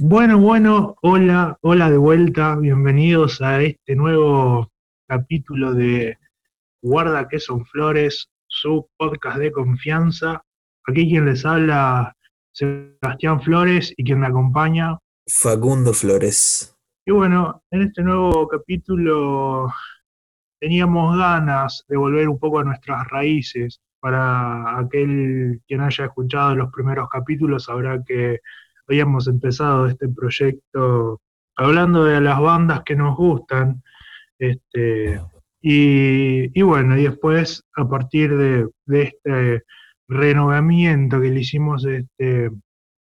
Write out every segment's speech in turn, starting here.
Bueno, bueno, hola, hola de vuelta, bienvenidos a este nuevo capítulo de Guarda que son flores, su podcast de confianza. Aquí quien les habla, Sebastián Flores, y quien me acompaña, Facundo Flores. Y bueno, en este nuevo capítulo teníamos ganas de volver un poco a nuestras raíces. Para aquel quien haya escuchado los primeros capítulos sabrá que habíamos empezado este proyecto hablando de las bandas que nos gustan. Este, y, bueno, y después a partir de, este renovamiento que le hicimos este,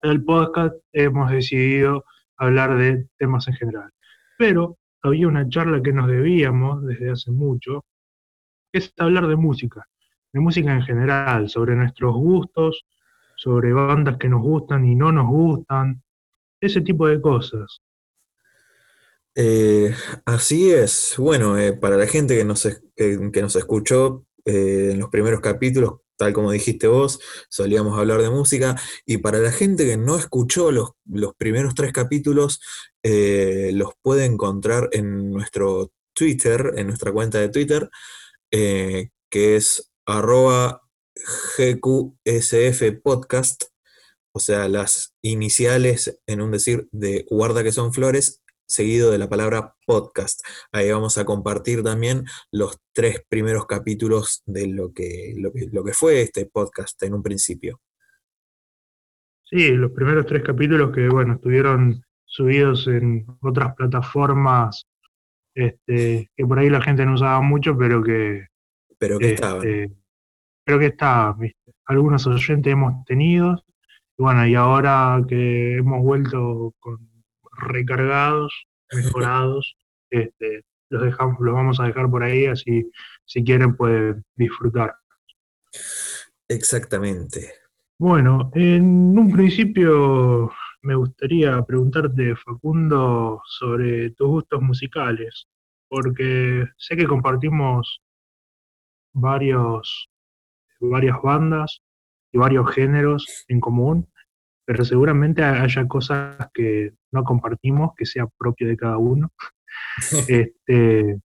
el podcast, hemos decidido hablar de temas en general. Pero había una charla que nos debíamos desde hace mucho, que es hablar de música, de música en general, sobre nuestros gustos, sobre bandas que nos gustan y no nos gustan, ese tipo de cosas. Eh, así es. Bueno, eh, para la gente que nos, que, nos escuchó eh, en los primeros capítulos, tal como dijiste vos, solíamos hablar de música. Y para la gente que no escuchó los, los primeros tres capítulos, los puede encontrar en nuestro Twitter, en nuestra cuenta de Twitter, que es arroba GQSF Podcast, o sea, las iniciales en un decir de guarda que son flores, seguido de la palabra podcast. Ahí vamos a compartir también los tres primeros capítulos de lo que, lo que, fue este podcast en un principio. Sí, los primeros tres capítulos que, bueno, estuvieron subidos en otras plataformas este, que por ahí la gente no usaba mucho, pero que... Pero que estaban este, creo que está, algunos oyentes hemos tenido, y bueno, y ahora que hemos vuelto con recargados, mejorados, este, los dejamos, los vamos a dejar por ahí, así si quieren pueden disfrutar. Exactamente. Bueno, en un principio me gustaría preguntarte, Facundo, sobre tus gustos musicales, porque sé que compartimos varios varias bandas y varios géneros en común, pero seguramente haya cosas que no compartimos, que sea propio de cada uno. este,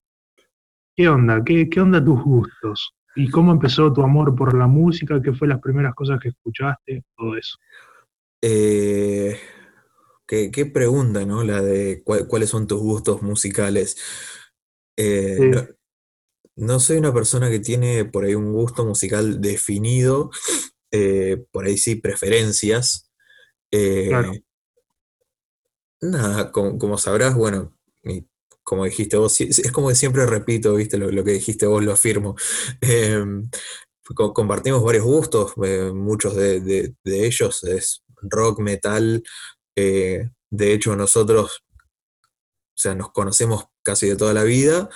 ¿Qué onda? ¿Qué, ¿Qué onda tus gustos? ¿Y cómo empezó tu amor por la música? ¿Qué fue las primeras cosas que escuchaste? Todo eso. Eh, qué, pregunta, ¿no? La de cuáles son tus gustos musicales. Eh, no soy una persona que tiene por ahí un gusto musical definido, eh, por ahí sí preferencias. Eh, nada, como, sabrás, bueno, como dijiste vos, es como que siempre repito, viste, lo, que dijiste vos lo afirmo. Em, compartimos varios gustos, eh, muchos de, ellos es rock, metal. de hecho, nosotros, o sea, nos conocemos casi de toda la vida,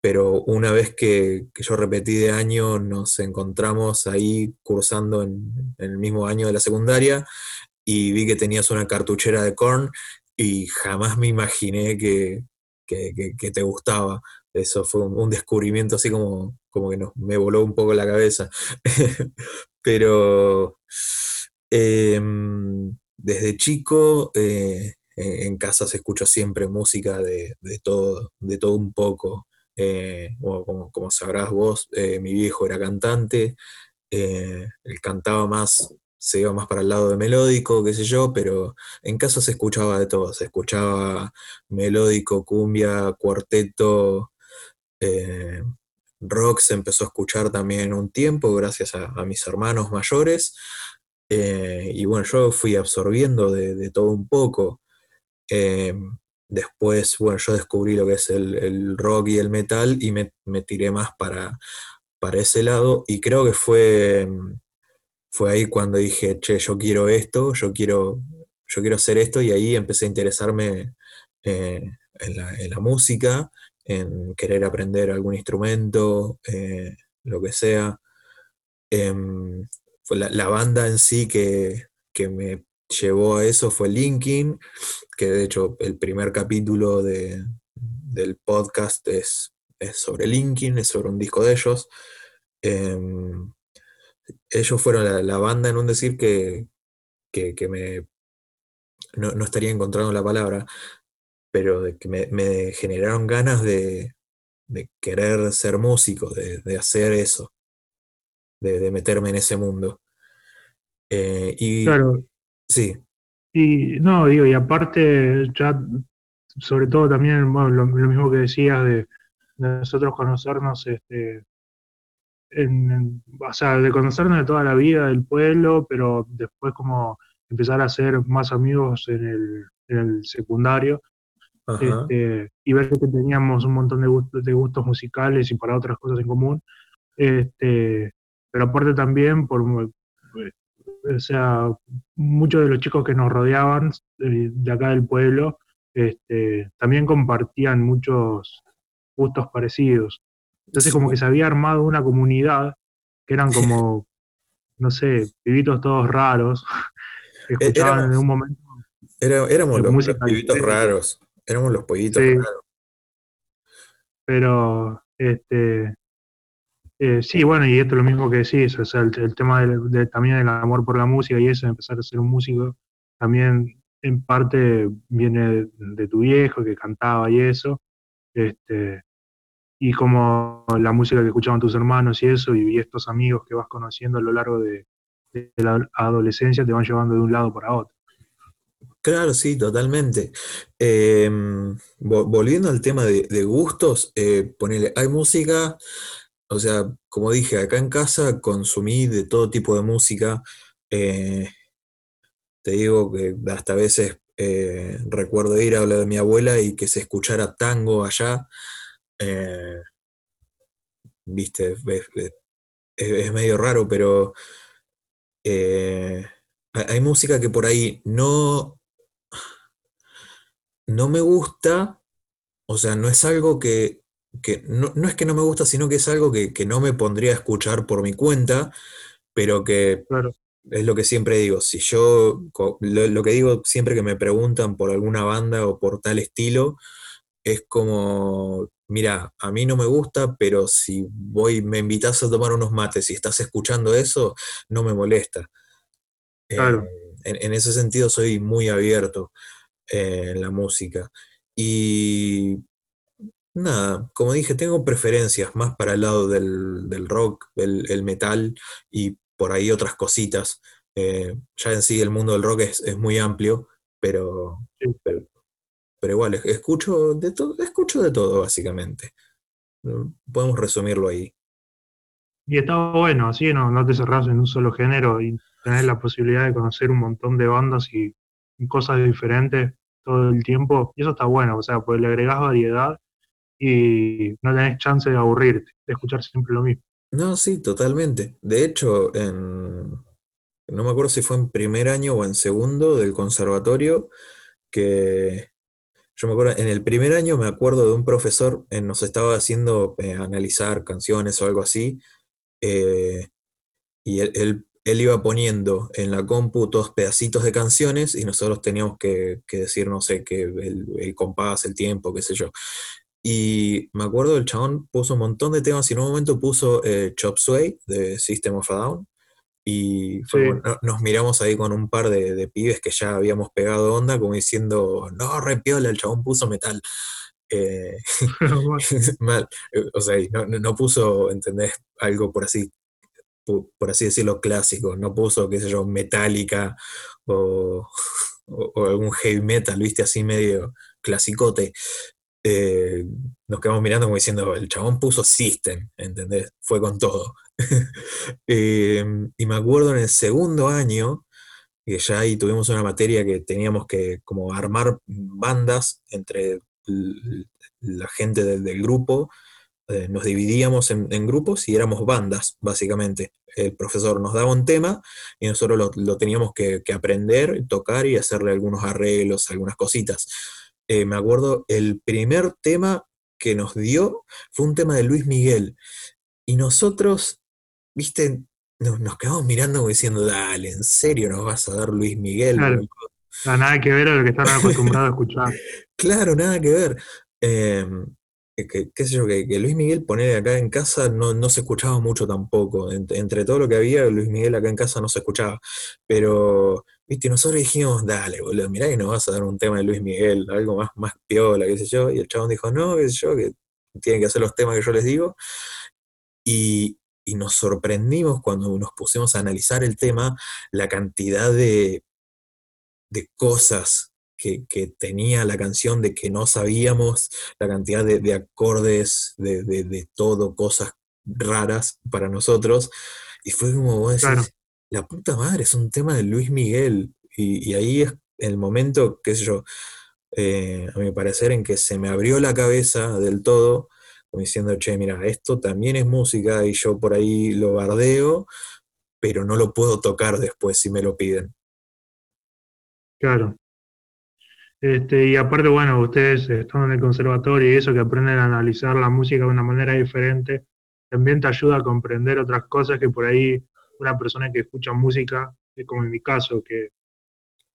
pero una vez que, yo repetí de año, nos encontramos ahí cursando en, el mismo año de la secundaria y vi que tenías una cartuchera de corn y jamás me imaginé que, te gustaba. Eso fue un, descubrimiento así como, como que me voló un poco la cabeza. pero em, desde chico... Eh, en casa se escucha siempre música de, todo, de todo un poco. Eh, como, sabrás vos, eh, mi viejo era cantante, eh, él cantaba más, se iba más para el lado de melódico, qué sé yo, pero en casa se escuchaba de todo, se escuchaba melódico, cumbia, cuarteto, rock se empezó a escuchar también un tiempo gracias a, mis hermanos mayores, y bueno, yo fui absorbiendo de, todo un poco. Después, bueno, yo descubrí lo que es el, rock y el metal y me, tiré más para, para, ese lado y creo que fue, fue ahí cuando dije, che, yo quiero esto, yo quiero, yo quiero hacer esto y ahí empecé a interesarme eh, en, la, música, en querer aprender algún instrumento, eh, lo que sea. Em, fue la, banda en sí que, que me llevó a eso fue Linkin, que de hecho el primer capítulo de, del podcast es, sobre Linkin, es sobre un disco de ellos. Em, ellos fueron la, banda en un decir que, que, me, no, no estaría encontrando la palabra, pero de que me, generaron ganas de, de querer ser músico, de, de hacer eso, de, de meterme en ese mundo. Eh, y Claro, sí, y no, digo, y aparte, ya, sobre todo también, bueno, lo, lo mismo que decías de, de nosotros conocernos, este, en, en- o sea, de conocernos de toda la vida del pueblo, pero después como empezar a ser más amigos en el, en el secundario, este, y ver que teníamos un montón de gustos, de gustos musicales y para otras cosas en común, este, pero aparte también por, o sea, muchos de los chicos que nos rodeaban eh, de acá del pueblo, este, también compartían muchos gustos parecidos. Entonces como que se había armado una comunidad que eran como, no sé, pibitos todos raros, que É- escuchaban en un momento era- éramos los, pibitos raros, éramos los pollitos Sí, raros. pero este, eh, sí, bueno, y esto es lo mismo que decís, o sea, el, tema del, de- también del amor por la música y eso, empezar a ser un músico, también en parte viene de, tu viejo que cantaba y eso, este, y como la música que escuchaban tus hermanos y eso, y, estos amigos que vas conociendo a lo largo de, la adolescencia te van llevando de un lado para otro. Claro, sí, totalmente. Em, vo- volviendo al tema de, de gustos, eh, ponele, hay música, o sea, como dije, acá en casa consumí de todo tipo de música. eh, te digo que hasta a veces eh, recuerdo ir a hablar de mi abuela y que se escuchara tango allá. eh, viste, es, es- medio raro, pero hay música que por ahí no, no me gusta O sea, no es algo que, que no, no es que no me gusta, sino que es algo que, que no me pondría a escuchar por mi cuenta, pero que Claro, es lo que siempre digo. Si yo, lo, lo que digo siempre que me preguntan por alguna banda o por tal estilo, es como, mira, a mí no me gusta, pero si voy, me invitas a tomar unos mates y estás escuchando eso, no me molesta. Eh, claro. en, en ese sentido soy muy abierto eh, en la música. Y Nada, como dije, tengo preferencias más para el lado del, del rock, el, el metal y por ahí otras cositas. Eh, ya en sí el mundo del rock es, es muy amplio, pero, sí. pero, pero igual, es- escucho de todo, escucho de todo básicamente. ¿no? Podemos resumirlo ahí. Y está bueno, así no, no te cerrás en un solo género y tenés la posibilidad de conocer un montón de bandas y, y cosas diferentes todo el tiempo. Y eso está bueno, o sea, pues le agregás variedad y no tenés chance de aburrirte, de escuchar siempre lo mismo. No, sí, totalmente. De hecho, en, no me acuerdo si fue en primer año o en segundo del conservatorio, que Yo me acuerdo, en el primer año me acuerdo de un profesor, eh, nos estaba haciendo eh, analizar canciones o algo así, eh, y él, él- iba poniendo en la compu todos pedacitos de canciones y nosotros teníamos que, decir, no sé, que el compás, el tiempo, qué sé yo. Y me acuerdo, el chabón puso un montón de temas y en un momento puso eh, Chop Suey de System of a Down. Y fue Sí, nos miramos ahí con un par de, de pibes que ya habíamos pegado onda, como diciendo, no, re piola, el chabón puso metal. Eh, mal, o sea, no, no- puso, ¿entendés? Algo por así, por así decirlo, clásico, no puso, qué sé yo, Metallica o, o- o algún heavy metal, viste, así medio clasicote. Eh, nos quedamos mirando como diciendo, el chabón puso System, ¿entendés? Fue con todo. Eh, y me acuerdo en el segundo año, que ya ahí tuvimos una materia que teníamos que como armar bandas entre la gente del, grupo, eh, nos dividíamos en, grupos y éramos bandas, básicamente. El profesor nos daba un tema y nosotros lo, teníamos que aprender, tocar y hacerle algunos arreglos, algunas cositas. Eh, me acuerdo, el primer tema que nos dio fue un tema de Luis Miguel. Y nosotros, viste, nos, nos quedamos mirando como diciendo, dale, ¿en serio nos vas a dar Luis Miguel, claro, no, nada que ver a lo que están acostumbrados a escuchar. Claro, nada que ver. Eh, que, que- qué sé yo, que, que Luis Miguel poner acá en casa no, no se escuchaba mucho tampoco. Ent- entre todo lo que había, Luis Miguel acá en casa no se escuchaba. Pero ¿Viste? Y nosotros dijimos, dale, boludo, mirá que nos vas a dar un tema de Luis Miguel, algo más, más piola, qué sé yo. Y el chabón dijo, no, qué sé yo, que tienen que hacer los temas que yo les digo. Y, y nos sorprendimos cuando nos pusimos a analizar el tema, la cantidad de, de cosas que, tenía la canción, de que no sabíamos, la cantidad de, acordes, de, todo, cosas raras para nosotros. Y fue como vos decís, la puta madre, es un tema de Luis Miguel. Y, ahí es el momento, qué sé yo, eh, a mi parecer, en que se me abrió la cabeza del todo, diciendo, che, mira, esto también es música y yo por ahí lo bardeo, pero no lo puedo tocar después si me lo piden. Claro. Este, y aparte, bueno, ustedes están en el conservatorio y eso que aprenden a analizar la música de una manera diferente, también te ayuda a comprender otras cosas que por ahí una persona que escucha música, como en mi caso, que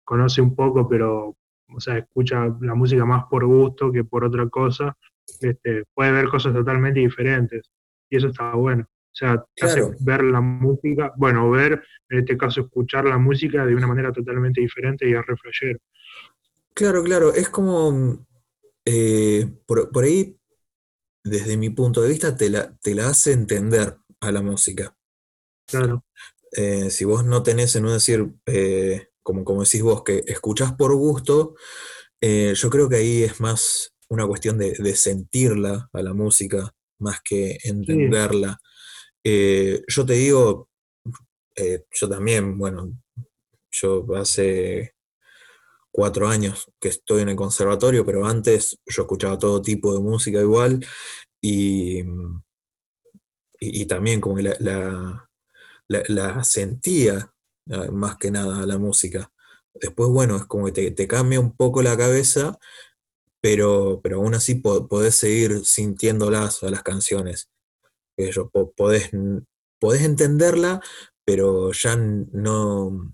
conoce un poco, pero, o sea, escucha la música más por gusto que por otra cosa, este, puede ver cosas totalmente diferentes. Y eso está bueno. O sea, hace ver la música, bueno, ver, en este caso, escuchar la música de una manera totalmente diferente y a refrescar. Claro, claro, es como, eh, por, ahí, desde mi punto de vista, te la, te la hace entender a la música. Claro. Eh, si vos no tenés, en un decir, eh, como, como decís vos, que escuchás por gusto, yo creo que ahí es más una cuestión de, sentirla a la música más que entenderla. Eh, yo te digo, eh, yo también, bueno, yo hace cuatro años que estoy en el conservatorio, pero antes yo escuchaba todo tipo de música igual y, y, también como que la, la, sentía ah, más que nada la música. Después, bueno, es como que te, cambia un poco la cabeza pero, pero aún así podés seguir sintiéndolas a las canciones. podés, podés entenderla, pero ya no,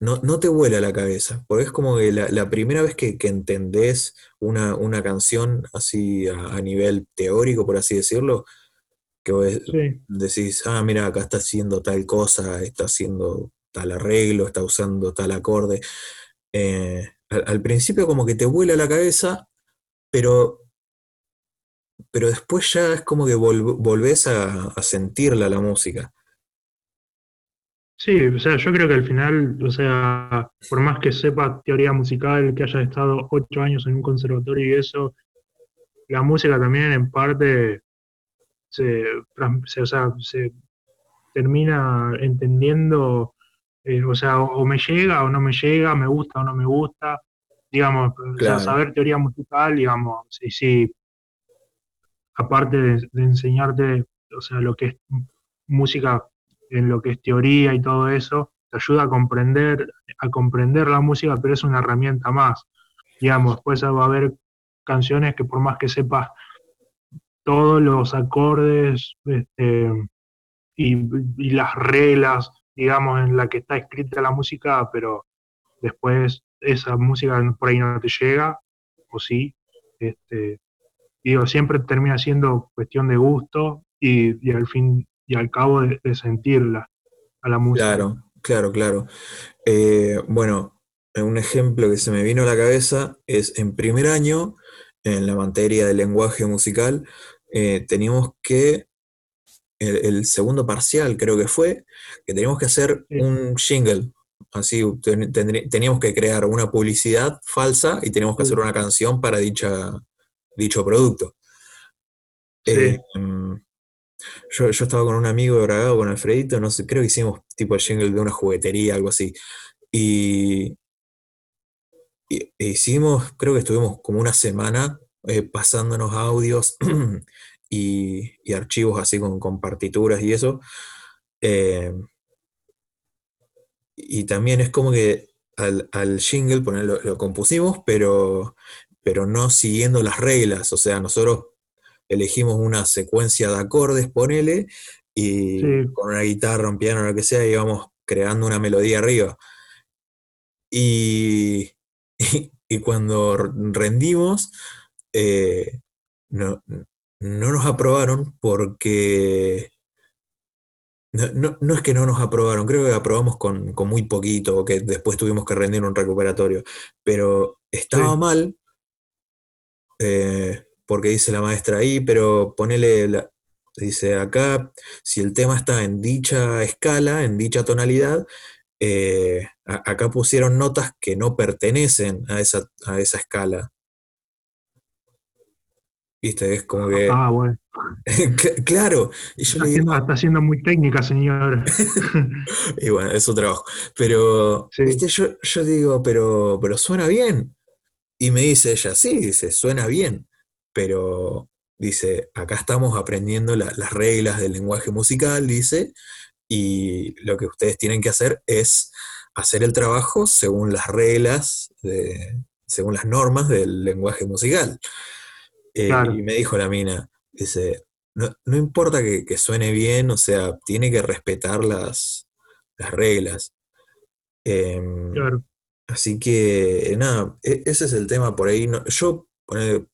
no, te vuela la cabeza, porque es como que la, primera vez que, entendés una, una, canción así a, nivel teórico, por así decirlo, que vos decís, ah, mira, acá está haciendo tal cosa, está haciendo tal arreglo, está usando tal acorde. Eh, al, principio como que te vuela la cabeza, pero, pero después ya es como que volvés a, sentirla la música. Sí, o sea, yo creo que al final, o sea, por más que sepa teoría musical, que haya estado ocho años en un conservatorio y eso, la música también en parte se, se termina entendiendo, eh, o sea, o, me llega o no me llega, me gusta o no me gusta, digamos, saber teoría musical, digamos, sí, sí, aparte de, enseñarte, o sea, lo que es música, en lo que es teoría y todo eso, te ayuda a comprender, a comprender la música, pero es una herramienta más. Digamos, después va a haber canciones que por más que sepas todos los acordes este, y, las reglas, digamos, en la que está escrita la música, pero después esa música por ahí no te llega, o sí. Este, digo, siempre termina siendo cuestión de gusto y, al fin y al cabo de, sentirla a la música. Claro, claro, claro. Eh, bueno, un ejemplo que se me vino a la cabeza es en primer año, en la materia de lenguaje musical, eh, teníamos que, el, segundo parcial creo que fue, que teníamos que hacer un jingle, Así teníamos que crear una publicidad falsa y teníamos que hacer una canción para dicha, dicho producto. Eh, yo, estaba con un amigo grabado con Alfredito, no sé, creo que hicimos tipo el jingle de una juguetería, algo así. Y, hicimos, creo que estuvimos como una semana eh, pasándonos audios y, archivos así con, partituras y eso. Eh, y también es como que al, jingle lo, compusimos, pero, pero no siguiendo las reglas. O sea, nosotros elegimos una secuencia de acordes, ponele, y con una guitarra, un piano, lo que sea, íbamos creando una melodía arriba. Y, y, cuando rendimos, eh, no, no, nos aprobaron porque No, no, es que no nos aprobaron, creo que aprobamos con, muy poquito, que después tuvimos que rendir un recuperatorio, pero estaba mal, eh, porque dice la maestra ahí, pero ponele, la, dice acá, si el tema está en dicha escala, en dicha tonalidad, eh, acá pusieron notas que no pertenecen a esa, a esa escala. ¿Viste? Es como que. Ah, bueno. claro. Y yo está, está siendo muy técnica, señor. y bueno, es su trabajo. Pero, ¿viste? Yo, yo digo, pero, pero suena bien. Y me dice ella, sí, dice, suena bien. Pero dice, acá estamos aprendiendo las reglas del lenguaje musical, dice, y lo que ustedes tienen que hacer es hacer el trabajo según las reglas, de, según las normas del lenguaje musical. Eh, y me dijo la mina, dice, no, importa que, suene bien, o sea, tiene que respetar las, reglas. Em, así que, nada, e, ese es el tema por ahí. yo,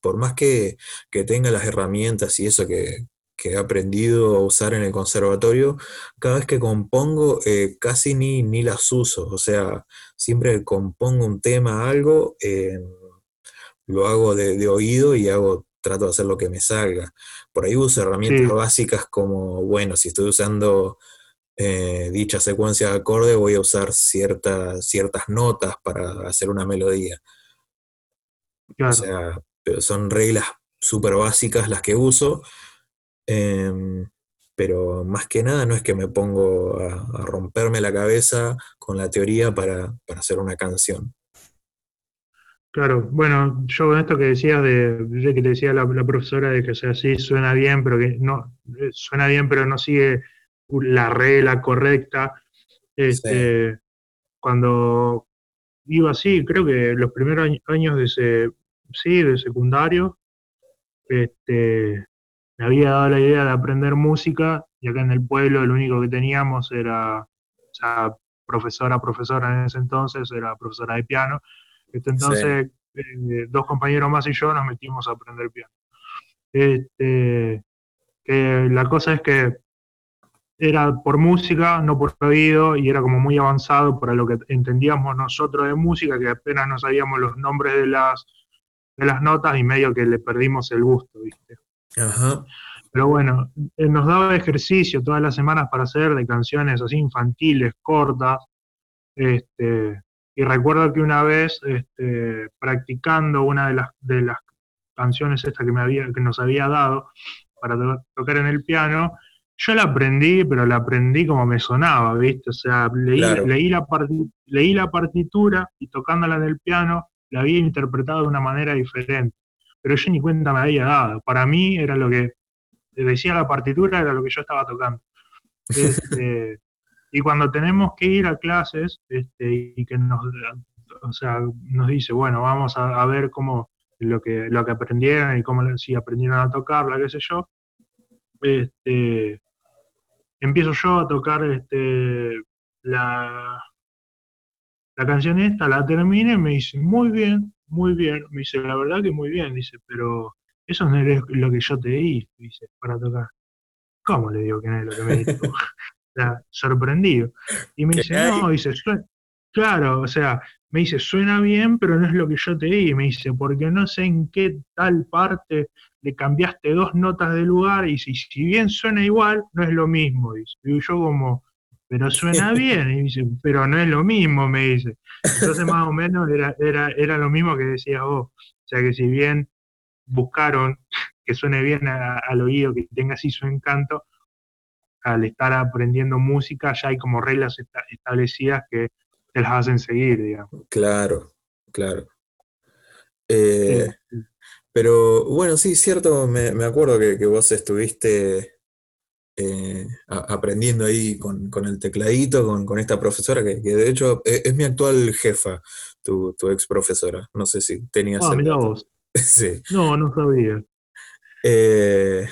por más que, tenga las herramientas y eso que, he aprendido a usar en el conservatorio, cada vez que compongo eh, casi ni, ni las uso. O sea, siempre que compongo un tema, algo, em, lo hago de, de, oído y hago trato de hacer lo que me salga. Por ahí uso herramientas básicas como, bueno, si estoy usando eh, dicha secuencia de acorde, voy a usar ciertas ciertas notas para hacer una melodía. O sea, son reglas súper básicas las que uso, em, pero más que nada no es que me pongo a, romperme la cabeza con la teoría para hacer una canción. Claro, bueno, yo con esto que decías de, que te decía la, profesora de que sea así suena bien, pero que no eh, suena bien, pero no sigue la regla correcta. Este, cuando iba así, creo que los primeros años de ese, sí, de secundario, este, me había dado la idea de aprender música y acá en el pueblo lo único que teníamos era, o sea, profesora, profesora en ese entonces, era profesora de piano este, entonces, eh, dos compañeros más y yo nos metimos a aprender piano. Este, la cosa es que era por música, no por oído, y era como muy avanzado para lo que entendíamos nosotros de música, que apenas no sabíamos los nombres de las, de las notas y medio que le perdimos el gusto, ¿viste? Pero bueno, eh, nos daba ejercicio todas las semanas para hacer de canciones así infantiles, cortas, este, y recuerdo que una vez, este, practicando una de las, de las canciones esta que, me había, que nos había dado para tocar en el piano, yo la aprendí, pero la aprendí como me sonaba, ¿viste? O sea, leí, leí, la, leí la partitura y tocándola en el piano la había interpretado de una manera diferente. Pero yo ni cuenta me había dado. Para mí era lo que decía la partitura, era lo que yo estaba tocando. Este, y cuando tenemos que ir a clases este, y que nos, o sea, nos dice, bueno, vamos a, ver cómo lo que, lo que aprendieron y cómo si aprendieron a tocarla, qué sé yo, este, empiezo yo a tocar este, la, la canción esta, la termine y me dice, muy bien, muy bien, me dice, la verdad que muy bien, dice, pero eso no es lo que yo te di, dice, para tocar. ¿Cómo le digo que no es lo que me dijo? sorprendido. Y me dice, no, dice, claro, o sea, me dice, suena bien, pero no es lo que yo te di. Me dice, porque no sé en qué tal parte le cambiaste dos notas de lugar y si, si bien suena igual, no es lo mismo. Dice. Y yo como, pero suena bien. Y dice, pero no es lo mismo, me dice. Entonces más o menos era, era, era lo mismo que decías vos. O sea que si bien buscaron que suene bien al oído, que tenga así su encanto, al estar aprendiendo música ya hay como reglas establecidas que te las hacen seguir, digamos. Claro, claro. Eh, pero bueno, sí, cierto, me, acuerdo que, vos estuviste eh, aprendiendo ahí con, el tecladito, con, esta profesora, que, de hecho e, es, mi actual jefa, tu, ex profesora. No sé si tenías... Ah, mira vos. sí. No, no sabía. Eh,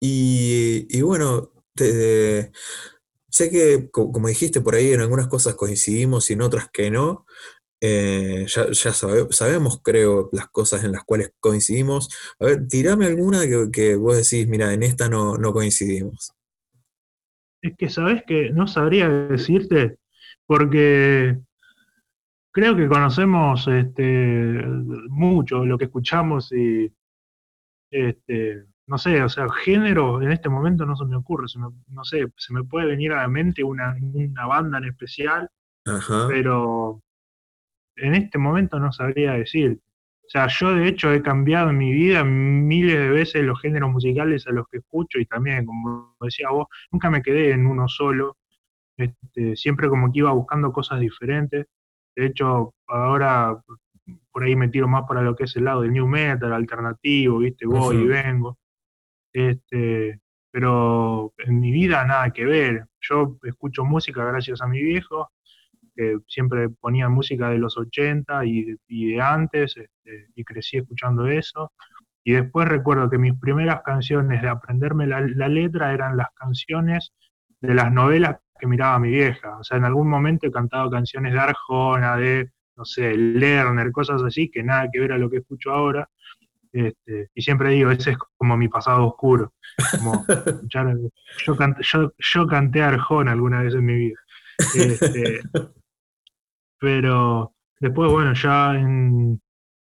y, y, bueno, sé que, como dijiste por ahí, en algunas cosas coincidimos y en otras que no. Eh, ya, sabemos, creo, las cosas en las cuales coincidimos. A ver, tirame alguna que, vos decís, mira, en esta no, no coincidimos. Es que sabes que no sabría decirte, porque creo que conocemos este, mucho lo que escuchamos y este, no sé, o sea, género en este momento no se me ocurre, no sé, se me puede venir a la mente una, una banda en especial, pero en este momento no sabría decir. O sea, yo de hecho he cambiado en mi vida miles de veces los géneros musicales a los que escucho y también, como decía vos, nunca me quedé en uno solo. Este, siempre como que iba buscando cosas diferentes. De hecho, ahora por ahí me tiro más para lo que es el lado del new metal, alternativo, viste, voy y vengo. Este, pero en mi vida nada que ver. Yo escucho música gracias a mi viejo, que siempre ponía música de los 80 y, de antes, este, y crecí escuchando eso. Y después recuerdo que mis primeras canciones de aprenderme la, letra eran las canciones de las novelas que miraba mi vieja. O sea, en algún momento he cantado canciones de Arjona, de, no sé, Lerner, cosas así, que nada que ver a lo que escucho ahora. Este, y siempre digo, ese es como mi pasado oscuro. Como yo, yo, yo, canté Arjona alguna vez en mi vida. Este, pero después, bueno, ya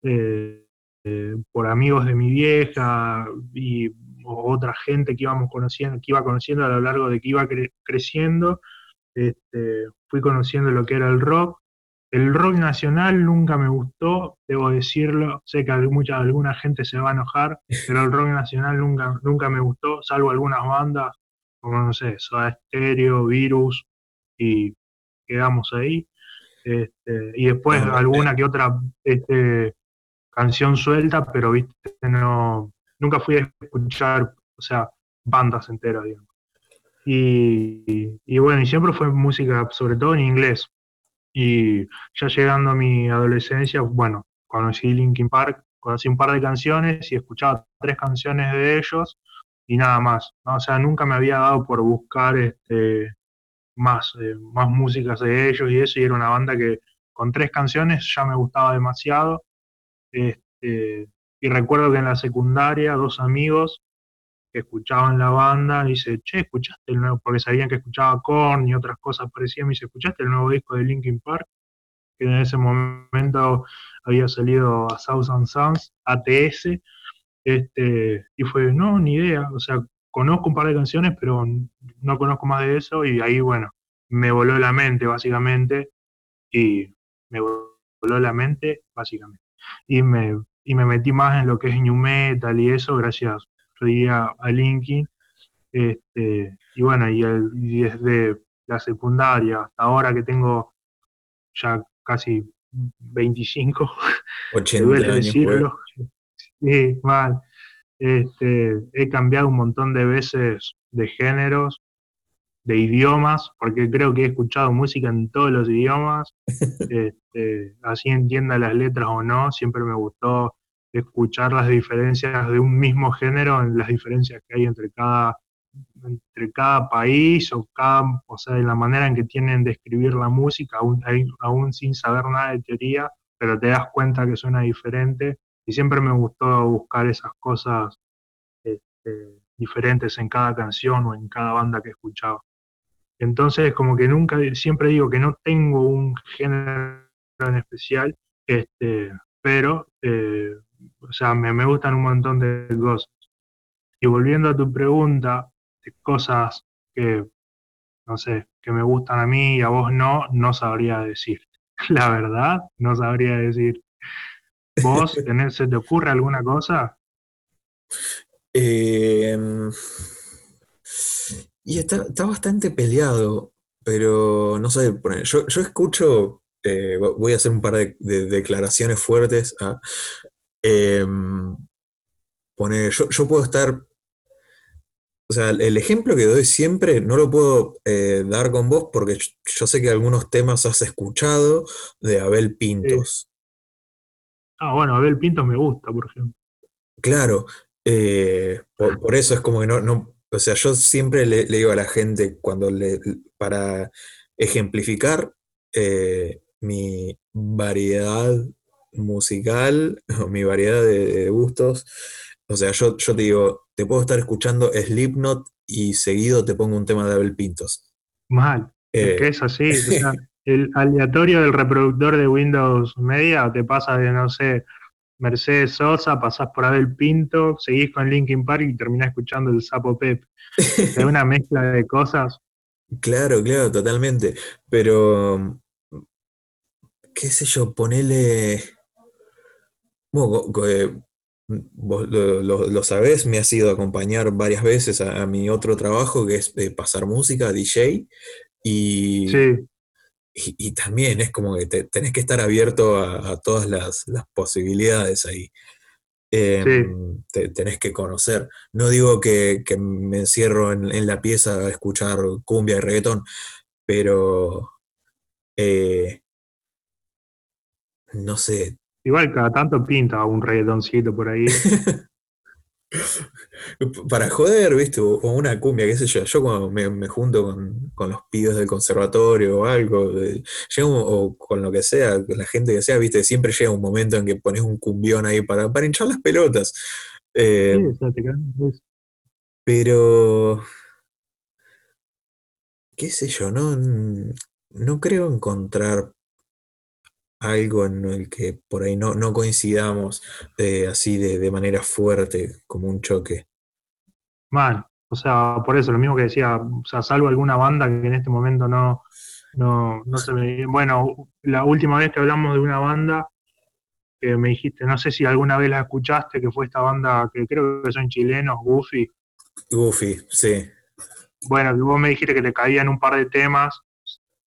eh, eh, por amigos de mi vieja y otra gente que íbamos conociendo, que iba conociendo a lo largo de que iba creciendo, este, fui conociendo lo que era el rock. El rock nacional nunca me gustó, debo decirlo. Sé que mucha, alguna gente se va a enojar, pero el rock nacional nunca, nunca me gustó, salvo algunas bandas, como no sé, Soda Stereo, Virus, y quedamos ahí. Este, y después alguna que otra este, canción suelta, pero viste, no, nunca fui a escuchar, o sea, bandas enteras, digamos. Y, y, bueno, y siempre fue música, sobre todo en inglés. Y ya llegando a mi adolescencia, bueno, conocí Linkin Park, conocí un par de canciones y escuchaba tres canciones de ellos y nada más. O sea, nunca me había dado por buscar este, más, eh, más músicas de ellos y eso, y era una banda que con tres canciones ya me gustaba demasiado. Este, y recuerdo que en la secundaria dos amigos que escuchaban la banda, dice, che, ¿escuchaste el nuevo? Porque sabían que escuchaba Korn y otras cosas parecidas, me dice, ¿escuchaste el nuevo disco de Linkin Park? Que en ese momento había salido a Thousand Suns, ATS, este, y fue, no, ni idea, o sea, conozco un par de canciones, pero no conozco más de eso y ahí, bueno, me voló la mente básicamente y me voló la mente básicamente. Y me, y me metí más en lo que es New Metal y eso gracias, yo a Linkin. Este, y bueno, y, desde la secundaria hasta ahora que tengo ya casi 25, 80 años, decirlo. Sí, mal. Este, he cambiado un montón de veces de géneros, de idiomas, porque creo que he escuchado música en todos los idiomas, este, así entienda las letras o no, siempre me gustó escuchar las diferencias de un mismo género, en las diferencias que hay entre cada, entre cada país o, cada, o sea, en la manera en que tienen de escribir la música, aún, aún sin saber nada de teoría, pero te das cuenta que suena diferente y siempre me gustó buscar esas cosas este, diferentes en cada canción o en cada banda que escuchaba. Entonces, como que nunca, siempre digo que no tengo un género en especial, este, pero, eh, o sea, me, me, gustan un montón de cosas. Y volviendo a tu pregunta, de cosas que, no sé, que me gustan a mí y a vos no, no sabría decir. La verdad, no sabría decir. ¿Vos se te ocurre alguna cosa? Em, y está, bastante peleado, pero no sé, yo, yo escucho, eh, voy a hacer un par de, declaraciones fuertes. a em, yo, puedo estar o sea, el ejemplo que doy siempre no lo puedo eh, dar con vos porque yo sé que algunos temas has escuchado de Abel Pintos. Ah, bueno, Abel Pintos me gusta, por ejemplo. Claro, eh, por, eso es como que no, no o sea, yo siempre le, digo a la gente cuando le, para ejemplificar eh, mi variedad musical o mi variedad de, gustos, o sea, yo, yo te digo, te puedo estar escuchando Slipknot y seguido te pongo un tema de Abel Pintos. Mal. es Eh, que es así. o sea, el aleatorio del reproductor de Windows Media te pasa de, no sé, Mercedes Sosa, pasás por Abel Pinto, seguís con Linkin Park y terminás escuchando el Sapo Pep. Es una mezcla de cosas. Claro, claro, totalmente. Pero, qué sé yo, ponele. Bueno, eh, vos lo, lo- lo sabés, me has ido a acompañar varias veces a, a mi otro trabajo que es eh, pasar música, DJ, y, Sí, y- y también es como que te- tenés que estar abierto a, a todas las, las posibilidades ahí. Em, te- tenés que conocer. No digo que, que me encierro en, en la pieza a escuchar cumbia y reggaetón, pero eh, no sé, igual cada tanto pinta un reggaetoncito por ahí. para joder, ¿viste? O, una cumbia, qué sé yo. Yo cuando me, me junto con, con los pibes del conservatorio o algo, de- llega un- o con lo que sea, con la gente que sea, ¿viste? Siempre llega un momento en que pones un cumbión ahí para, para hinchar las pelotas. Eh, Sí, pero, qué sé yo, no, no creo encontrar algo en el que por ahí no, no coincidamos eh, así de, de manera fuerte, como un choque. Mal. O sea, por eso, lo mismo que decía, o sea, salvo alguna banda que en este momento no, no, no se me... Bueno, la última vez que hablamos de una banda que me dijiste, no sé si alguna vez la escuchaste, que fue esta banda que creo que son chilenos, Goofy. Goofy, sí. Bueno, vos me dijiste que te caían un par de temas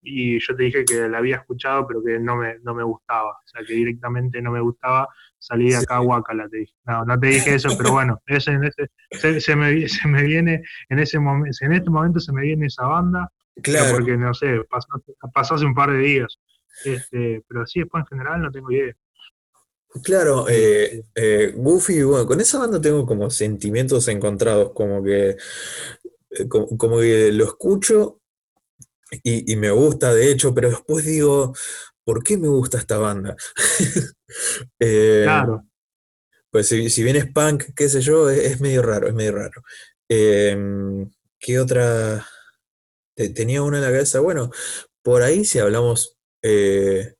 y yo te dije que la había escuchado, pero que no me, no me gustaba. O sea, que directamente no me gustaba. Salí de acá, guacala, te dije. No, no te dije eso, pero bueno, ese, en ese, se, se me, se me viene, en ese momento, en este momento se me viene esa banda, Claro, porque no sé, pasó, pasó hace un par de días. Este, pero sí, después en general no tengo idea. claro. eh, eh, Goofy, bueno, con esa banda tengo como sentimientos encontrados, como que, eh, como, como que lo escucho y, y me gusta, de hecho, pero después digo, ¿por qué me gusta esta banda? Eh, Claro, Pues si, si bien es punk, qué sé yo, es, es medio raro, es medio raro. Em, ¿qué otra? Te- tenía una en la cabeza. Bueno, por ahí si hablamos, eh,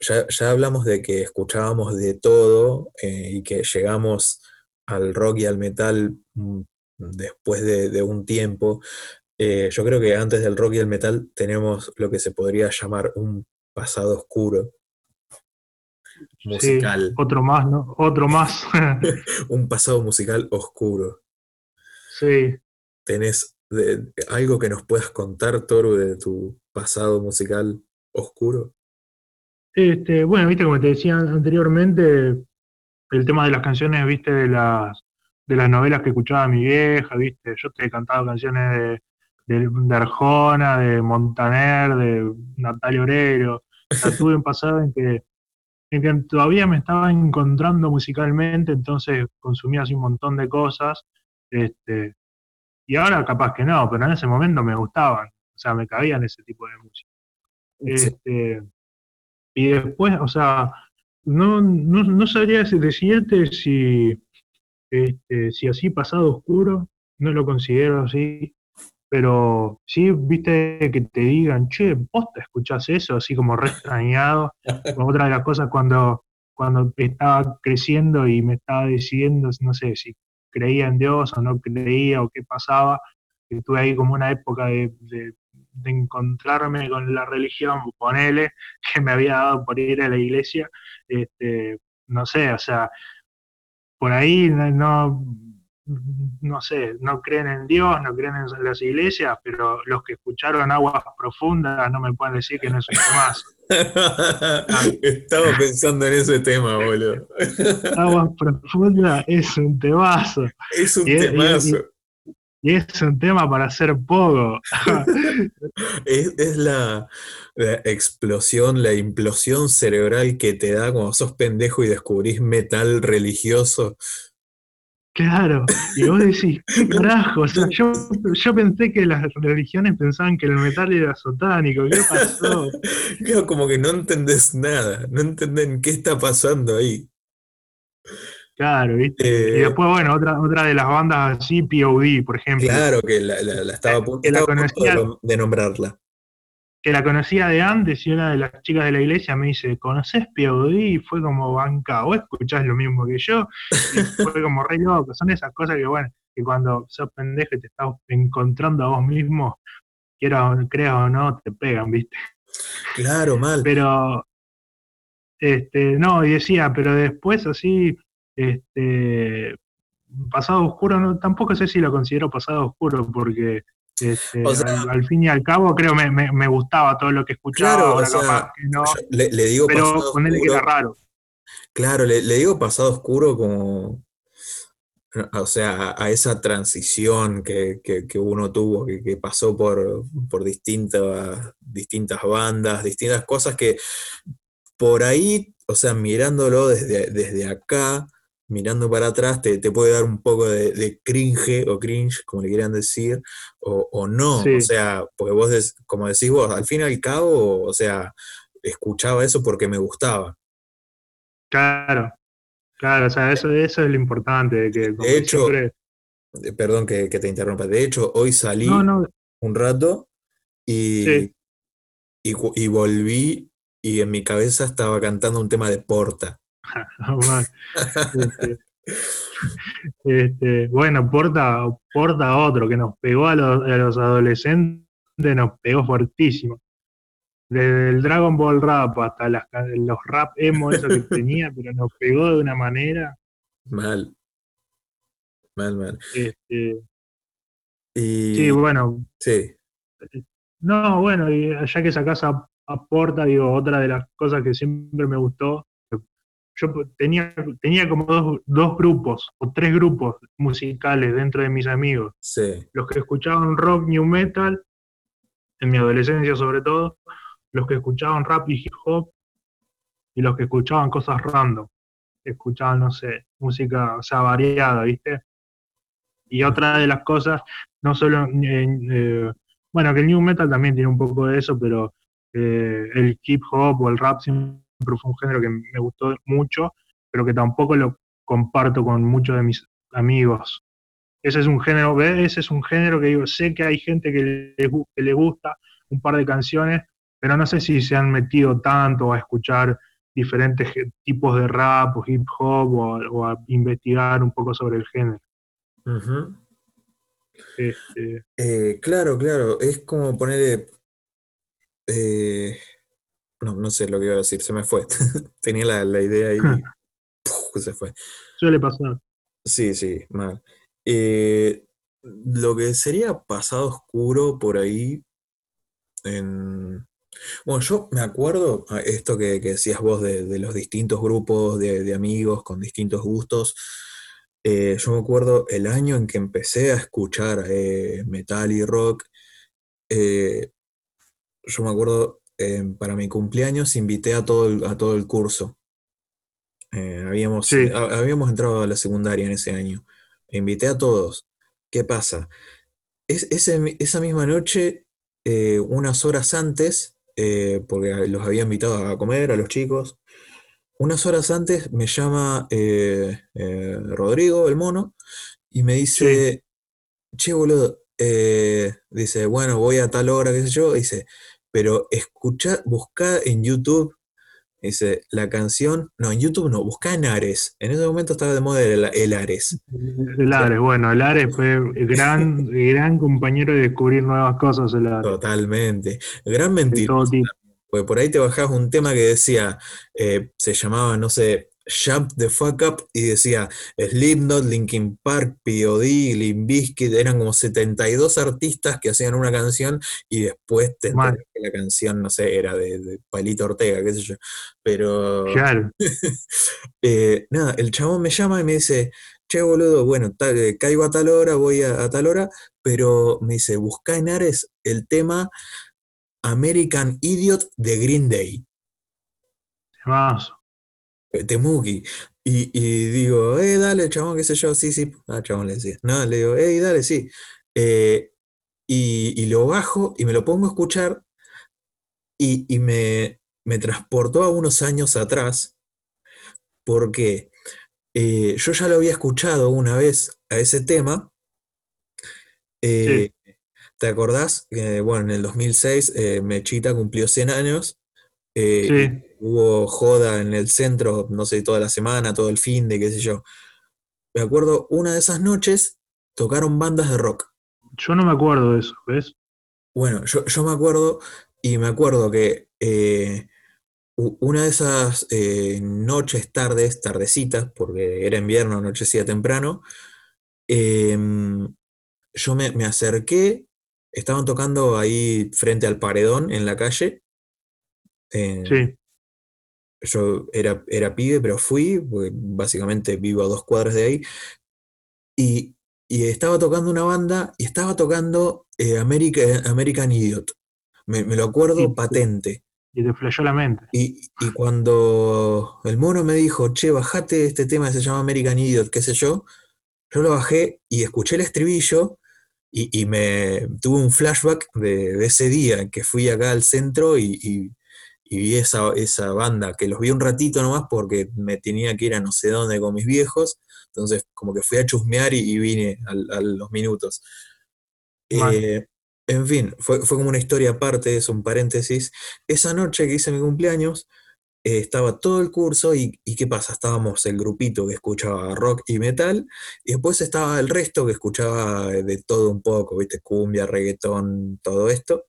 ya, ya hablamos de que escuchábamos de todo eh, y que llegamos al rock y al metal mm, después de, de un tiempo. Eh, yo creo que antes del rock y el metal tenemos lo que se podría llamar un pasado oscuro sí, musical, otro más, ¿no? Otro más. un pasado musical oscuro. sí. ¿Tenés de- algo que nos puedas contar, Toru, de tu pasado musical oscuro? Este, bueno, viste, como te decía anteriormente, el tema de las canciones, viste, de las, de las novelas que escuchaba mi vieja, viste, yo te he cantado canciones de, de, de Arjona, de Montaner, de Natalia Oreiro, o sea, tuve un pasado en que, en que todavía me estaba encontrando musicalmente, entonces consumía así un montón de cosas, este, y ahora capaz que no, pero en ese momento me gustaban, o sea, me cabían ese tipo de música. Este, y después, o sea, no, no, no sabría si- decirte si, este, si así pasado oscuro, no lo considero así, pero sí, viste que te digan, che, vos te escuchás eso, así como re extrañado. Otra de las cosas cuando, cuando estaba creciendo y me estaba decidiendo, no sé, si creía en Dios o no creía o qué pasaba, que tuve ahí como una época de, de- de encontrarme con la religión, ponele, que me había dado por ir a la iglesia, este, no sé, o sea, por ahí no, no, sé, no creen en Dios, no creen en las iglesias, pero los que escucharon aguas profundas no me pueden decir que no es un temazo. Estaba pensando en ese tema, boludo. Aguas profundas es un temazo. Es un Y- y- temazo. Y es un tema para hacer poco. Es, es la, la explosión, la implosión cerebral que te da cuando sos pendejo y descubrís metal religioso. Claro, y vos decís, ¿qué carajo? O sea, yo, yo pensé que las religiones pensaban que el metal era satánico, ¿qué pasó? Claro, como que no entendés nada, no entendés qué está pasando ahí. Claro, ¿viste? y Eh, después, bueno, otra, otra de las bandas así, POD, por ejemplo, claro que la, la- la estaba a punto, la estaba punto de nombrarla. Que la conocía de antes y una de las chicas de la iglesia me dice, ¿conoces POD? Y fue como banca, o escuchás lo mismo que yo, y fue como re loco, son esas cosas que, bueno, que cuando sos pendejo y te estás encontrando a vos mismo, quieras o creas o no, te pegan, ¿viste? Claro, mal. Pero, este, no, y decía, pero después así, este, pasado oscuro, no, tampoco sé si lo considero pasado oscuro, porque este, O sea- al, al fin y al cabo creo me, me, me gustaba todo lo que escuchaba, Claro, o ahora sea, capaz que no, Yo le, le digo pero pasado ponele que oscuro, era raro. claro, le, le digo pasado oscuro como, o sea, a, a esa transición que, que- que uno tuvo, que, que pasó por, por distintas, distintas bandas, distintas cosas que por ahí, o sea, mirándolo desde, desde acá, mirando para atrás, te, te puede dar un poco de, de cringe o cringe, como le quieran decir, o, o no. Sí. O sea, porque vos, des- como decís vos, al fin y al cabo, o sea, escuchaba eso porque me gustaba. Claro, claro, o sea, eso, eso es lo importante, de que como hecho, siempre- Eh, Perdón que, que te interrumpa. De hecho, hoy salí no, no, un rato y, Sí. y, cu- y volví y en mi cabeza estaba cantando un tema de Porta. Este, este, bueno, porta, porta otro que nos pegó a los, a los adolescentes, nos pegó fuertísimo. Desde el Dragon Ball Rap hasta las, los rap emo, eso que tenía, pero nos pegó de una manera. Mal. Mal, mal. Este, Y sí, bueno, sí, no, bueno, ya que sacás a, a Porta, digo, otra de las cosas que siempre me gustó, yo tenía, tenía como dos, dos grupos o tres grupos musicales dentro de mis amigos. sí, los que escuchaban rock new metal, en mi adolescencia sobre todo, los que escuchaban rap y hip hop, y los que escuchaban cosas random, escuchaban, no sé, música, o sea, variada, ¿viste? Y otra de las cosas, no solo, eh, eh, bueno, que el new metal también tiene un poco de eso, pero eh, el hip hop o el rap siempre fue un género que me gustó mucho, pero que tampoco lo comparto con muchos de mis amigos. Ese es un género, ¿ves? Ese es un género que digo, sé que hay gente que le, gu- que le gusta un par de canciones, pero no sé si se han metido tanto a escuchar diferentes tipos de rap o hip hop o, a- o a investigar un poco sobre el género. Este, Eh, claro, claro, es como ponerle... eh, no, no sé lo que iba a decir, se me fue. Tenía la, la idea y ¡puf! se fue. suele pasar. Sí, sí, mal. Eh, lo que sería pasado oscuro por ahí, en... Bueno, yo me acuerdo, a esto que, que decías vos de, de los distintos grupos de, de amigos con distintos gustos, eh, yo me acuerdo el año en que empecé a escuchar eh, metal y rock, eh, yo me acuerdo, eh, para mi cumpleaños invité a todo el, a todo el curso. Eh, habíamos, Sí. eh, ha- habíamos entrado a la secundaria en ese año. Invité a todos. ¿Qué pasa? Es, ese esa misma noche, eh, unas horas antes, porque los había invitado a comer a los chicos, unas horas antes me llama Rodrigo, el mono, y me dice, che, boludo, dice, bueno, voy a tal hora, qué sé yo, dice, pero escucha, busca en YouTube, dice, la canción, no, en YouTube no, busca en Ares, en ese momento estaba de moda el, el Ares. El Ares, bueno, el Ares fue gran, gran compañero de descubrir nuevas cosas, el Ares, Totalmente. Gran mentira. Porque por ahí te bajás un tema que decía, eh, se llamaba, no sé, Jump the Fuck Up, y decía Slipknot, Linkin Park, POD, Limp Bizkit, eran como 72 artistas que hacían una canción y después te que la canción, no sé, era de, de Palito Ortega, qué sé yo. Pero Claro, eh, nada, el chabón me llama y me dice, che boludo, bueno, tal- eh, caigo a tal hora, voy a, a tal hora, pero me dice, busca en Ares el tema American Idiot de Green Day. Eh, Temuki. Y, y digo, eh, dale, chabón, qué sé yo, sí, sí. Ah, chabón le decía. No, le digo, eh, dale, sí. Eh, y, y lo bajo y me lo pongo a escuchar y, y me, me transportó a unos años atrás. ¿Por qué? Eh, yo ya lo había escuchado una vez a ese tema. Sí, ¿te acordás? bueno, en el 2006 eh, Mechita cumplió 100 años eh, sí. hubo joda en el centro, no sé, toda la semana, todo el fin de qué sé yo. Me acuerdo, una de esas noches tocaron bandas de rock. Yo no me acuerdo de eso, ¿ves? Bueno, yo, yo me acuerdo y me acuerdo que eh, una de esas eh, noches, tardes, tardecitas, porque era invierno, anochecía temprano, em, yo me, me acerqué, estaban tocando ahí frente al paredón en la calle. Eh, Sí, yo era, era pibe, pero fui, básicamente vivo a dos cuadras de ahí, y, y estaba tocando una banda y estaba tocando eh, America- American Idiot. Me, me lo y, acuerdo patente. y te flasheó la mente. Y, y cuando el mono me dijo, che, bajate este tema que se llama American Idiot, qué sé yo, yo lo bajé y escuché el estribillo y, y me tuve un flashback de, de ese día que fui acá al centro y, y- vi esa, esa banda, que los vi un ratito nomás porque me tenía que ir a no sé dónde con mis viejos, entonces como que fui a chusmear y, y vine a los minutos. Eh, en fin, fue, fue como una historia aparte, es un paréntesis. Esa noche que hice mi cumpleaños, eh, estaba todo el curso y, y ¿qué pasa? Estábamos el grupito que escuchaba rock y metal y después estaba el resto que escuchaba de todo un poco, ¿viste? Cumbia, reggaetón, todo esto.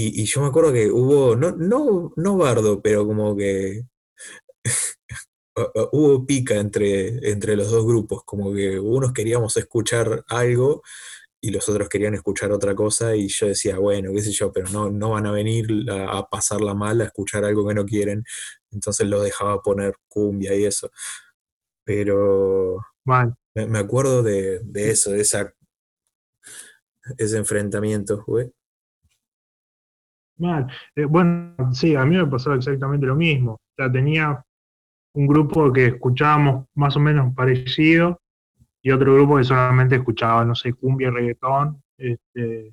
Y, y yo me acuerdo que hubo, no, no, no bardo, pero como que hubo pica entre, entre los dos grupos, como que unos queríamos escuchar algo y los otros querían escuchar otra cosa y yo decía, bueno, qué sé yo, pero no, no van a venir a, a pasarla mal a escuchar algo que no quieren, entonces los dejaba poner cumbia y eso. Pero Mal. me, me acuerdo de, de eso, de esa, ese enfrentamiento, güey. Mal. Eh, bueno, sí, a mí me pasó exactamente lo mismo. O sea, tenía un grupo que escuchábamos más o menos parecido y otro grupo que solamente escuchaba, no sé, cumbia y reggaetón. Este,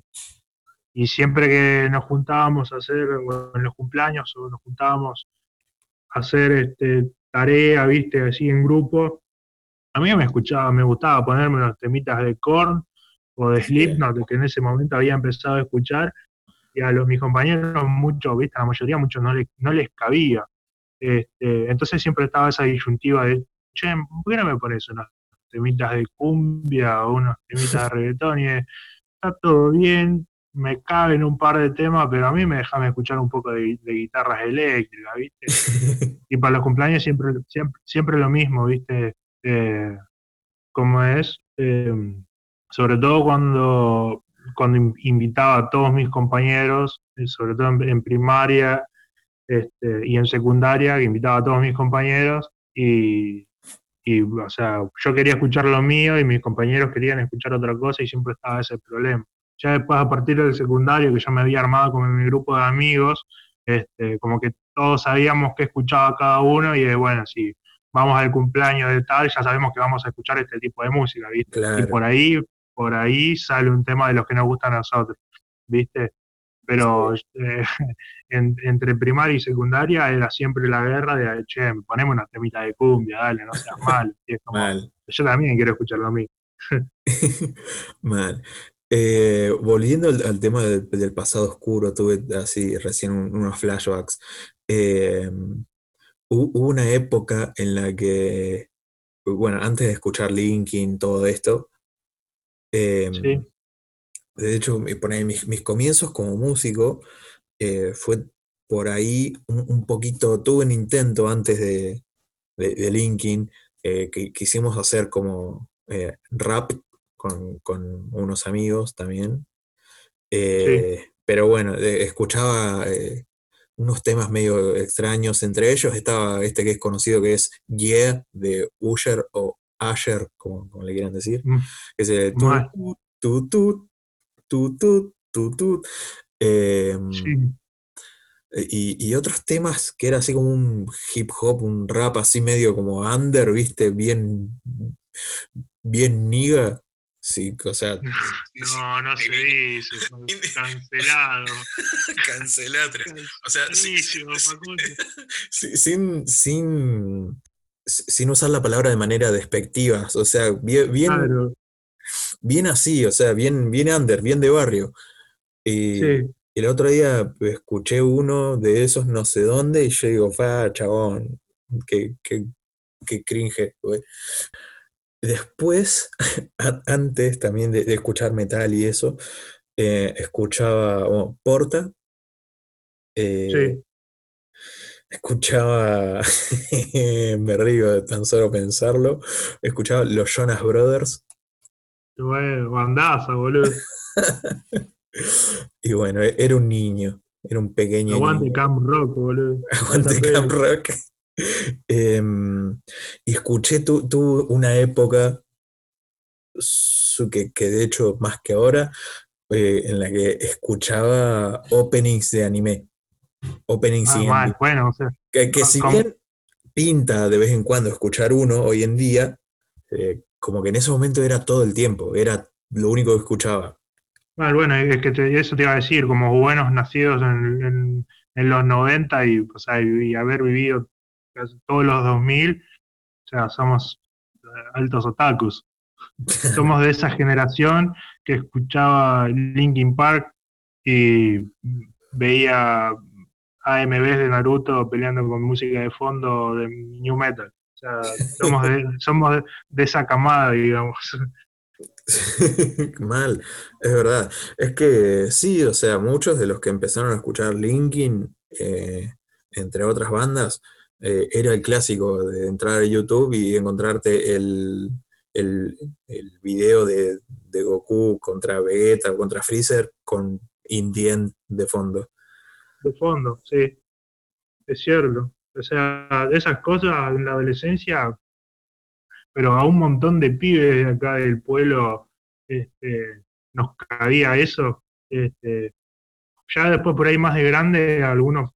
y siempre que nos juntábamos a hacer, bueno, en los cumpleaños o nos juntábamos a hacer este, tarea, viste, así en grupo, a mí me escuchaba, me gustaba ponerme unos temitas de Korn o de Slipknot, que en ese momento había empezado a escuchar, y a los mis compañeros, muchos, viste, la mayoría, muchos no les, no les cabía. Este, entonces siempre estaba esa disyuntiva de, che, ¿por qué no me pones unos temitas de cumbia o unos temitas de reggaetón? Y está todo bien, me caben un par de temas, pero a mí me dejan escuchar un poco de, de guitarras eléctricas, ¿viste? Y para los cumpleaños siempre, siempre, siempre lo mismo, ¿viste? Eh, como es, eh, sobre todo cuando, cuando in- invitaba a todos mis compañeros, eh, sobre todo en, en primaria este, y en secundaria, que invitaba a todos mis compañeros y, y, o sea, yo quería escuchar lo mío y mis compañeros querían escuchar otra cosa y siempre estaba ese problema. Ya después, a partir del secundario, que ya me había armado con mi grupo de amigos, este, como que todos sabíamos qué escuchaba cada uno y de, bueno, si vamos al cumpleaños de tal, ya sabemos que vamos a escuchar este tipo de música, ¿viste? Y por ahí, por ahí sale un tema de los que nos gustan a nosotros, ¿viste? Pero eh, en- entre primaria y secundaria era siempre la guerra de, che, poneme una temita de cumbia, dale, no seas malo. Y es como, mal. yo también quiero escuchar lo mismo. Mal. Eh, volviendo al, al tema del, del pasado oscuro, tuve así recién un- unos flashbacks. Eh, hu- hubo una época en la que, bueno, antes de escuchar Linkin, todo esto, eh, Sí, de hecho, mis, mis comienzos como músico eh, fue por ahí un, un poquito, tuve un intento antes de, de, de Linkin, eh, que quisimos hacer como eh, rap con, con unos amigos también. sí. Pero bueno, escuchaba unos temas medio extraños. Entre ellos estaba este que es conocido que es Yeah de Usher o Asher, como, como le quieran decir. Mm, Que es el tu, tu, tu, tu, tu, tu, tu. Eh, sí. y, y otros temas que era así como un hip hop, un rap así medio como under, ¿viste? Bien, bien niga. Sí, o sea, No, no se dice, cancelado. Cancelatre. O sea, sin, sin, sin usar la palabra de manera despectiva, o sea, bien, bien, así, o sea, bien, bien under, bien de barrio. Y, el otro día escuché uno de esos no sé dónde y yo digo, fa, chabón, qué, qué, cringe, Después, antes también de, escuchar metal y eso, eh, escuchaba Porta. Eh, escuchaba, me río de tan solo pensarlo, escuchaba los Jonas Brothers. Bueno, bandaza, boludo. y bueno, e-, era un niño, era un pequeño Aguante Camp Rock, boludo. Aguante Camp Rock. Em, y escuché tu, una época que, que, de hecho más que ahora, eh, en la que escuchaba openings de anime. Openings ah, bueno, que, si bien pinta de vez en cuando escuchar uno hoy en día, eh, como que en ese momento era todo el tiempo, era lo único que escuchaba. bueno, es que eso te iba a decir, como buenos nacidos en, los 90 y, y haber vivido todos los 2000, o sea, somos eh, altos otakus. Somos de esa generación que escuchaba Linkin Park y veía AMVs de Naruto peleando con música de fondo de New Metal. O sea, somos de, somos de esa camada, digamos. Mal, es verdad. Es que sí, o sea, muchos de los que empezaron a escuchar Linkin, eh, entre otras bandas, eh, era el clásico de entrar a YouTube y encontrarte el, el, video de, Goku contra Vegeta, contra Freezer, con Indien de fondo. De fondo, sí. Es cierto. O sea, esas cosas en la adolescencia, pero a un montón de pibes de acá del pueblo este, nos cabía eso. Este, ya después por ahí más de grande, algunos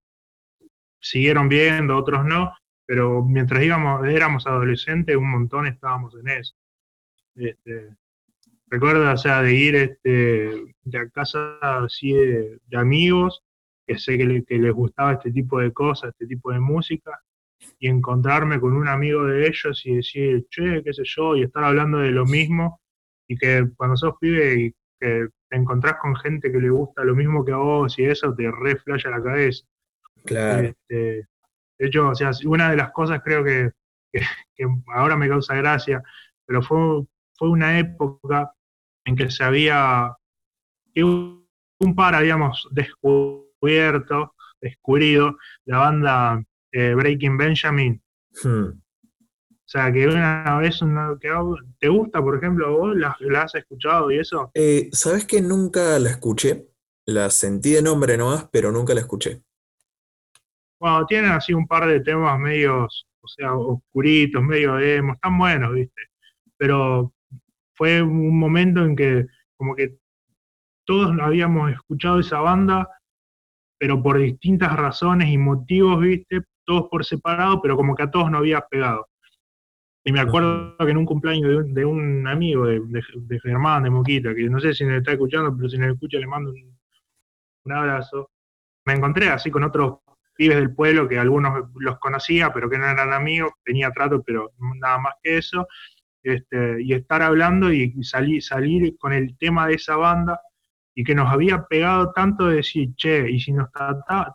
siguieron viendo, otros no, pero mientras íbamos, éramos adolescentes, un montón estábamos en eso. Este, o sea, de ir este, de a casa así de, amigos, que sé que, les gustaba este tipo de cosas, este tipo de música, y encontrarme con un amigo de ellos y decir, che, qué sé yo, y estar hablando de lo mismo, y que cuando sos pibe y que te encontrás con gente que le gusta lo mismo que a vos y eso te re la cabeza. Claro. Este, de hecho, o sea, una de las cosas creo que, ahora me causa gracia, pero fue, fue una época en que se había, que un par habíamos descubierto, descubrido la banda eh, Breaking Benjamin. Hmm. O sea, que una vez, una, ¿te gusta, por ejemplo, vos la, has escuchado y eso? Eh, Sabes que nunca la escuché, la sentí de nombre nomás, pero nunca la escuché. Bueno, tienen así un par de temas medios, o sea, oscuritos, medio emo, están buenos, ¿viste? Pero fue un momento en que como que todos habíamos escuchado esa banda, pero por distintas razones y motivos, ¿viste? Todos por separado, pero como que a todos no había pegado. Y me acuerdo que en un cumpleaños de un, amigo de, de, Germán, de Moquita, que no sé si me está escuchando, pero si me escucha le mando un, un abrazo. Me encontré así con otros pibes del pueblo que algunos los conocía, pero que no eran amigos, tenía trato, pero nada más que eso. Este, y estar hablando y salir, salir con el tema de esa banda y que nos había pegado tanto de decir, che, y si nos,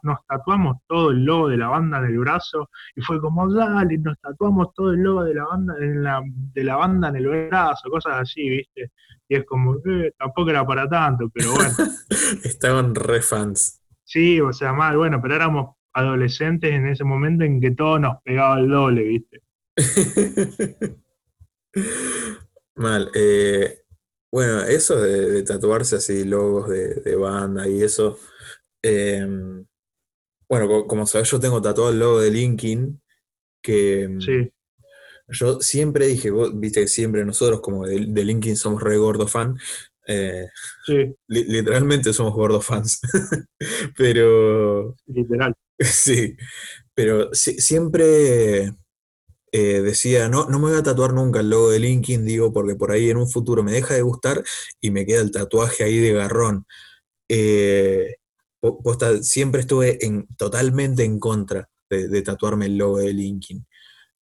nos tatuamos todo el logo de la banda en el brazo, y fue como, dale, nos tatuamos todo el logo de la banda en, la, de la banda en el brazo, cosas así, ¿viste? Y es como, eh, tampoco era para tanto, pero bueno. Estaban re fans. Sí, o sea, mal, bueno, pero éramos adolescentes en ese momento en que todo nos pegaba el doble, ¿viste? Mal. Eh, bueno, eso de, tatuarse así logos de, banda y eso. Em, bueno, como, sabes, yo tengo tatuado el logo de Linkin, que em, sí. yo siempre dije, vos viste que siempre nosotros como de, de Linkin somos re gordo fan, eh, literalmente somos gordos fans. pero. Literal. Sí. Pero siempre eh, decía, no, no me voy a tatuar nunca el logo de Linkin, digo, porque por ahí en un futuro me deja de gustar y me queda el tatuaje ahí de garrón. Eh, siempre estuve en, totalmente en contra de, tatuarme el logo de Linkin.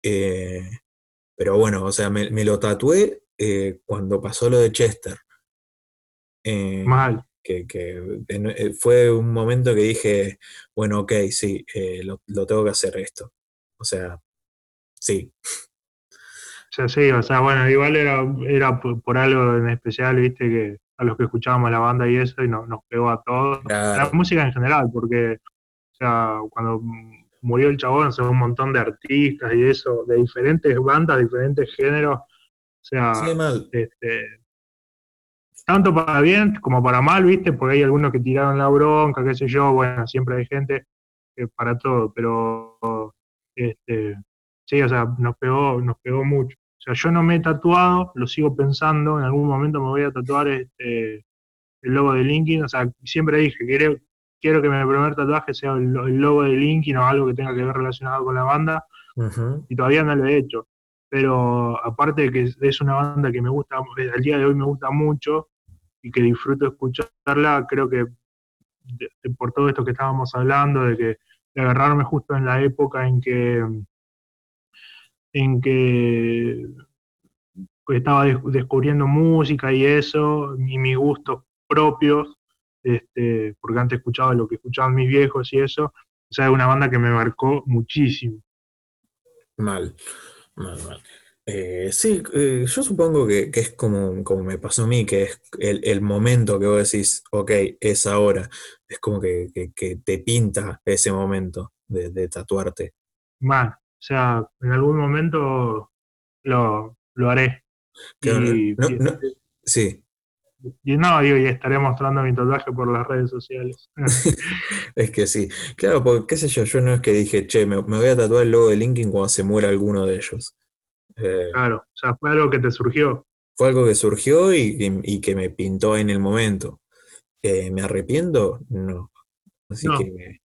Eh, pero bueno, o sea, me, me lo tatué eh, cuando pasó lo de Chester. Mal. que, fue un momento que dije, bueno, ok, sí, lo, lo tengo que hacer esto. O sea, sí, O sea, sí, o sea, bueno, igual era, era por, algo en especial, viste, que a los que escuchábamos la banda y eso, y no- nos pegó a todos. La música en general, porque, o sea, cuando murió el chabón, o sea, un montón de artistas y eso, de diferentes bandas, diferentes géneros, o sea, sí, mal, este, tanto para bien como para mal, viste, porque hay algunos que tiraron la bronca, qué sé yo, bueno, siempre hay gente que para todo, pero este, sí, o sea, nos pegó, nos pegó mucho. O sea, yo no me he tatuado, lo sigo pensando, en algún momento me voy a tatuar este, el logo de LinkedIn, o sea, siempre dije, quiero, quiero que mi primer tatuaje sea el, el logo de LinkedIn o algo que tenga que ver relacionado con la banda, y todavía no lo he hecho. Pero aparte de que es una banda que me gusta, al día de hoy me gusta mucho y que disfruto escucharla, creo que de- de- por todo esto que estábamos hablando, de que de agarrarme justo en la época en que en que pues, estaba des- descubriendo música y eso, y mis gustos propios, este, porque antes escuchaba lo que escuchaban mis viejos y eso, o sea, es una banda que me marcó muchísimo. mal, mal, mal. Eh, sí, eh, yo supongo que, que es como, como me pasó a mí, que es el, el momento que vos decís, ok, es ahora. Es como que, que- que te pinta ese momento de, de tatuarte. Mal. O sea, en algún momento lo, lo haré. Claro, Y, no, y- no, sí, y no, digo, y estaré mostrando mi tatuaje por las redes sociales. es que sí. Claro, porque qué sé yo, yo no es que dije, che, me, me voy a tatuar el logo de Linkin cuando se muera alguno de ellos. Eh, Claro, o sea, fue algo que te surgió. fue algo que surgió y, y- y que me pintó en el momento. Eh, ¿me arrepiento? No. Así No. que,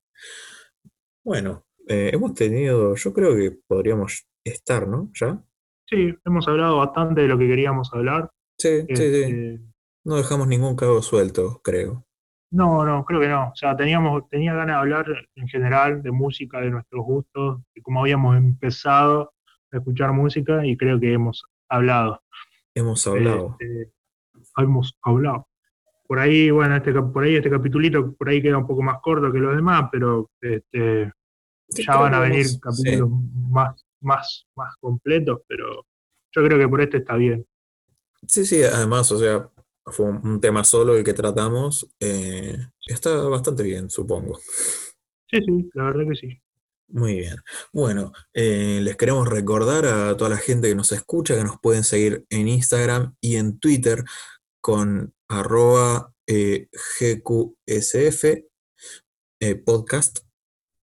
bueno, eh, hemos tenido, yo creo que podríamos estar, ¿no? ¿Ya? Sí, hemos hablado bastante de lo que queríamos hablar. Sí, sí, sí. Este, No dejamos ningún cabo suelto, creo. no, no, creo que no. O sea, teníamos, tenía ganas de hablar en general de música, de nuestros gustos, de cómo habíamos empezado a escuchar música y creo que hemos hablado. Hemos hablado. Este, hemos hablado. Por ahí, bueno, este, por ahí este capitulito, por ahí queda un poco más corto que los demás, pero este, Sí, ya van a venir capítulos más, más, más completos, pero yo creo que por este está bien. Sí, sí, además, o sea, fue un, un tema solo el que tratamos. eh, está bastante bien, supongo. Sí, sí, la verdad que sí. Muy bien. Bueno, eh, les queremos recordar a toda la gente que nos escucha que nos pueden seguir en Instagram y en Twitter con arroba eh, GQSF eh, podcast,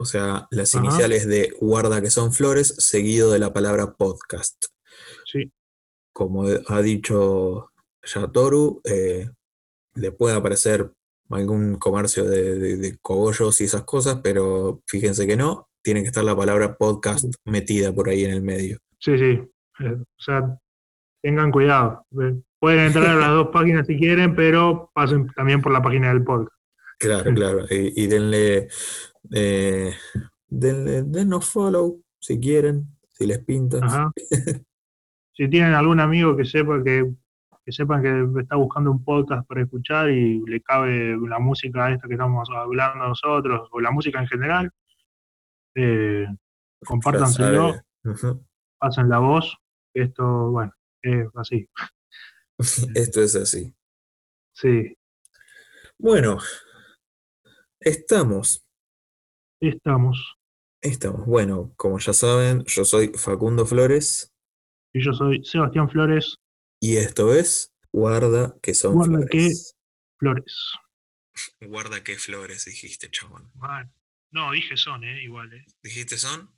o sea, las Ajá. iniciales de guarda que son flores, seguido de la palabra podcast. Sí, Como ha dicho Yatoru, eh, le puede aparecer algún comercio de, de- de cogollos y esas cosas, pero fíjense que no, tiene que estar la palabra podcast metida por ahí en el medio. sí, sí. Eh, o sea, tengan cuidado. Eh, Pueden entrar a las dos páginas si quieren, pero pasen también por la página del podcast. Claro, Mm. claro. Y, y denle, eh, denle, denos follow si quieren, si les pinta. Ajá. Si tienen algún amigo que sepa que, que sepan que está buscando un podcast para escuchar y le cabe la música esta que estamos hablando nosotros, o la música en general, eh, compártanselo, pasen la voz, esto, bueno, es así. Esto es así. Sí, Bueno, estamos, estamos. estamos. Bueno, como ya saben, yo soy Facundo Flores Y yo soy Sebastián Flores y esto es Guarda que son Guarda flores. Flores. Guarda que flores, dijiste, chabón. No, dije son, eh, igual, eh. ¿Dijiste son?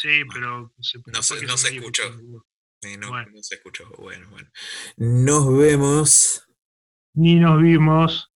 Sí, pero se, No se- que no se escuchó. Eh, no, Bueno. no se escuchó. Bueno, bueno. Nos vemos. Ni nos vimos.